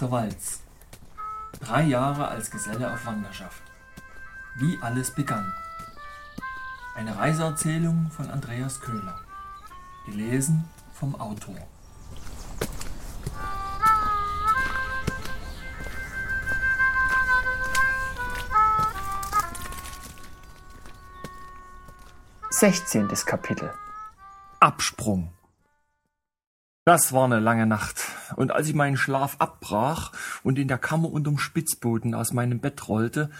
Achter Walz. Drei Jahre als Geselle auf Wanderschaft. Wie alles begann. Eine Reiseerzählung von Andreas Köhler. Gelesen vom Autor. Sechzehntes Kapitel Absprung. Das war eine lange Nacht, und als ich meinen Schlaf abbrach und in der Kammer unterm Spitzboden aus meinem Bett rollte,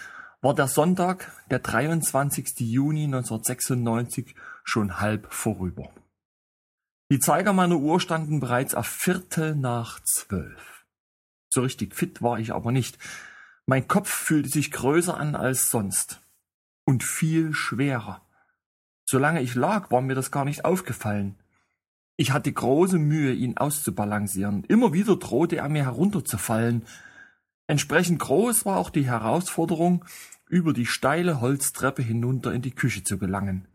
war der Sonntag, der 23. Juni 1996, schon halb vorüber. Die Zeiger meiner Uhr standen bereits auf Viertel nach zwölf. So richtig fit war ich aber nicht. Mein Kopf fühlte sich größer an als sonst. Und viel schwerer. Solange ich lag, war mir das gar nicht aufgefallen. Ich hatte große Mühe, ihn auszubalancieren. Immer wieder drohte er mir herunterzufallen. Entsprechend groß war auch die Herausforderung, über die steile Holztreppe hinunter in die Küche zu gelangen.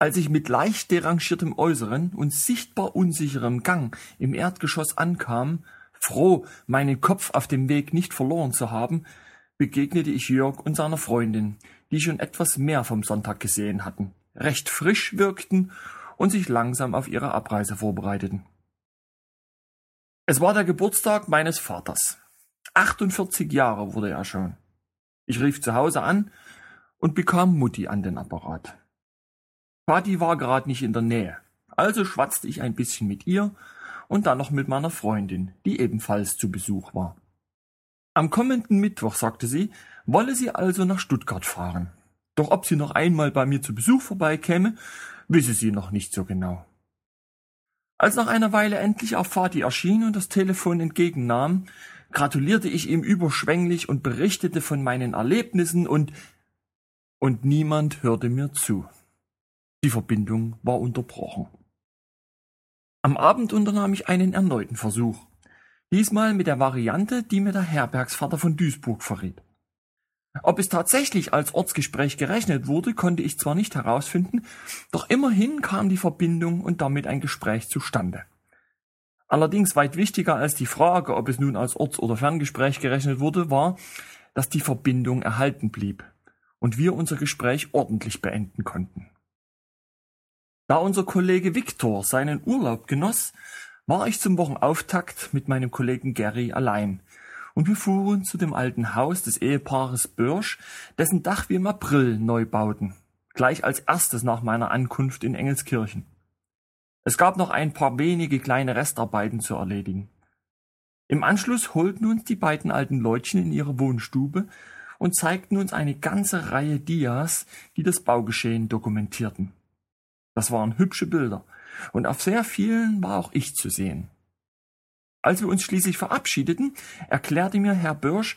Als ich mit leicht derangiertem Äußeren und sichtbar unsicherem Gang im Erdgeschoss ankam, froh, meinen Kopf auf dem Weg nicht verloren zu haben, begegnete ich Jörg und seiner Freundin, die schon etwas mehr vom Sonntag gesehen hatten recht frisch wirkten und sich langsam auf ihre Abreise vorbereiteten. Es war der Geburtstag meines Vaters. 48 Jahre wurde er schon. Ich rief zu Hause an und bekam Mutti an den Apparat. Vati war gerade nicht in der Nähe, also schwatzte ich ein bisschen mit ihr und dann noch mit meiner Freundin, die ebenfalls zu Besuch war. Am kommenden Mittwoch, sagte sie, wolle sie also nach Stuttgart fahren. Doch ob sie noch einmal bei mir zu Besuch vorbeikäme, wisse sie noch nicht so genau. Als nach einer Weile endlich auch Vati erschien und das Telefon entgegennahm, gratulierte ich ihm überschwänglich und berichtete von meinen Erlebnissen und und niemand hörte mir zu. Die Verbindung war unterbrochen. Am Abend unternahm ich einen erneuten Versuch. Diesmal mit der Variante, die mir der Herbergsvater von Duisburg verriet. Ob es tatsächlich als Ortsgespräch gerechnet wurde, konnte ich zwar nicht herausfinden, doch immerhin kam die Verbindung und damit ein Gespräch zustande. Allerdings weit wichtiger als die Frage, ob es nun als Orts- oder Ferngespräch gerechnet wurde, war, dass die Verbindung erhalten blieb und wir unser Gespräch ordentlich beenden konnten. Da unser Kollege Viktor seinen Urlaub genoss, war ich zum Wochenauftakt mit meinem Kollegen Gary allein, und wir fuhren zu dem alten Haus des Ehepaares Börsch, dessen Dach wir im April neu bauten, gleich als erstes nach meiner Ankunft in Engelskirchen. Es gab noch ein paar wenige kleine Restarbeiten zu erledigen. Im Anschluss holten uns die beiden alten Leutchen in ihre Wohnstube und zeigten uns eine ganze Reihe Dias, die das Baugeschehen dokumentierten. Das waren hübsche Bilder, und auf sehr vielen war auch ich zu sehen. Als wir uns schließlich verabschiedeten, erklärte mir Herr Börsch,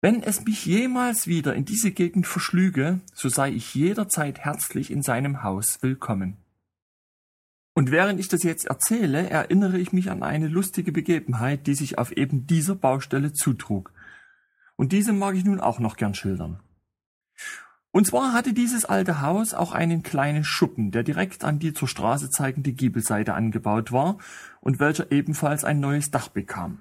wenn es mich jemals wieder in diese Gegend verschlüge, so sei ich jederzeit herzlich in seinem Haus willkommen. Und während ich das jetzt erzähle, erinnere ich mich an eine lustige Begebenheit, die sich auf eben dieser Baustelle zutrug. Und diese mag ich nun auch noch gern schildern. Und zwar hatte dieses alte Haus auch einen kleinen Schuppen, der direkt an die zur Straße zeigende Giebelseite angebaut war und welcher ebenfalls ein neues Dach bekam.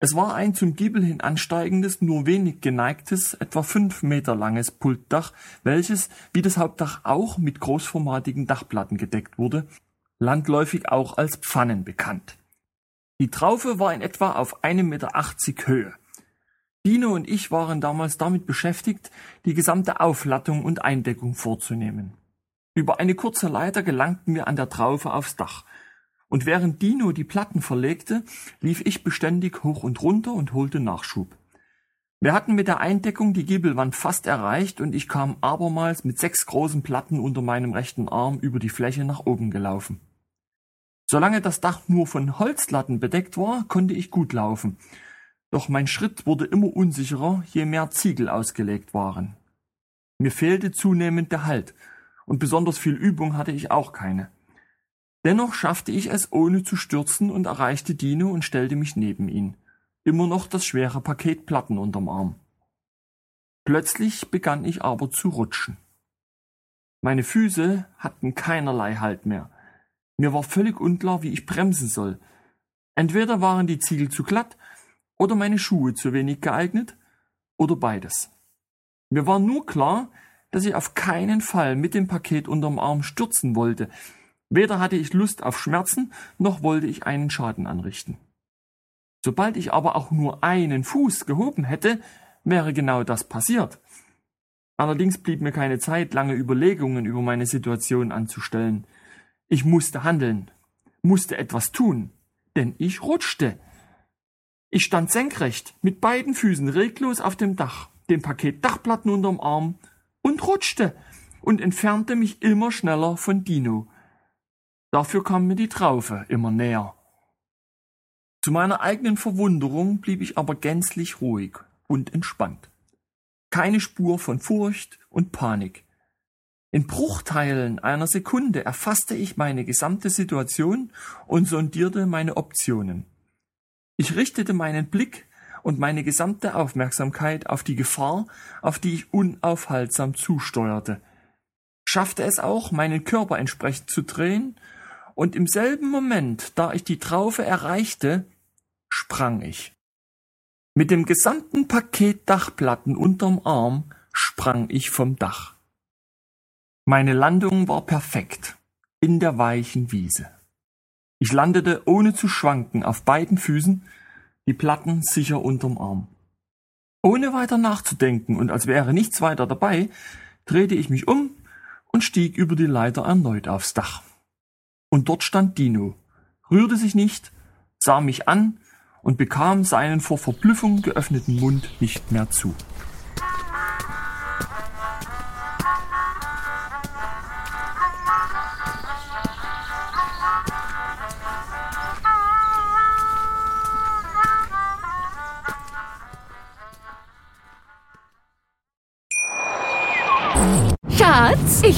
Es war ein zum Giebel hin ansteigendes, nur wenig geneigtes, etwa fünf Meter langes Pultdach, welches, wie das Hauptdach auch, mit großformatigen Dachplatten gedeckt wurde, landläufig auch als Pfannen bekannt. Die Traufe war in etwa auf einem Meter achtzig Höhe. Dino und ich waren damals damit beschäftigt, die gesamte Auflattung und Eindeckung vorzunehmen. Über eine kurze Leiter gelangten wir an der Traufe aufs Dach. Und während Dino die Platten verlegte, lief ich beständig hoch und runter und holte Nachschub. Wir hatten mit der Eindeckung die Giebelwand fast erreicht und ich kam abermals mit sechs großen Platten unter meinem rechten Arm über die Fläche nach oben gelaufen. Solange das Dach nur von Holzlatten bedeckt war, konnte ich gut laufen doch mein Schritt wurde immer unsicherer, je mehr Ziegel ausgelegt waren. Mir fehlte zunehmend der Halt, und besonders viel Übung hatte ich auch keine. Dennoch schaffte ich es, ohne zu stürzen, und erreichte Dino und stellte mich neben ihn. Immer noch das schwere Paket Platten unterm Arm. Plötzlich begann ich aber zu rutschen. Meine Füße hatten keinerlei Halt mehr. Mir war völlig unklar, wie ich bremsen soll. Entweder waren die Ziegel zu glatt, oder meine Schuhe zu wenig geeignet oder beides. Mir war nur klar, dass ich auf keinen Fall mit dem Paket unterm Arm stürzen wollte. Weder hatte ich Lust auf Schmerzen, noch wollte ich einen Schaden anrichten. Sobald ich aber auch nur einen Fuß gehoben hätte, wäre genau das passiert. Allerdings blieb mir keine Zeit, lange Überlegungen über meine Situation anzustellen. Ich musste handeln, musste etwas tun, denn ich rutschte. Ich stand senkrecht, mit beiden Füßen reglos auf dem Dach, dem Paket Dachplatten unterm Arm und rutschte und entfernte mich immer schneller von Dino. Dafür kam mir die Traufe immer näher. Zu meiner eigenen Verwunderung blieb ich aber gänzlich ruhig und entspannt. Keine Spur von Furcht und Panik. In Bruchteilen einer Sekunde erfasste ich meine gesamte Situation und sondierte meine Optionen. Ich richtete meinen Blick und meine gesamte Aufmerksamkeit auf die Gefahr, auf die ich unaufhaltsam zusteuerte, schaffte es auch, meinen Körper entsprechend zu drehen, und im selben Moment, da ich die Traufe erreichte, sprang ich. Mit dem gesamten Paket Dachplatten unterm Arm sprang ich vom Dach. Meine Landung war perfekt in der weichen Wiese. Ich landete ohne zu schwanken auf beiden Füßen, die Platten sicher unterm Arm. Ohne weiter nachzudenken und als wäre nichts weiter dabei, drehte ich mich um und stieg über die Leiter erneut aufs Dach. Und dort stand Dino, rührte sich nicht, sah mich an und bekam seinen vor Verblüffung geöffneten Mund nicht mehr zu.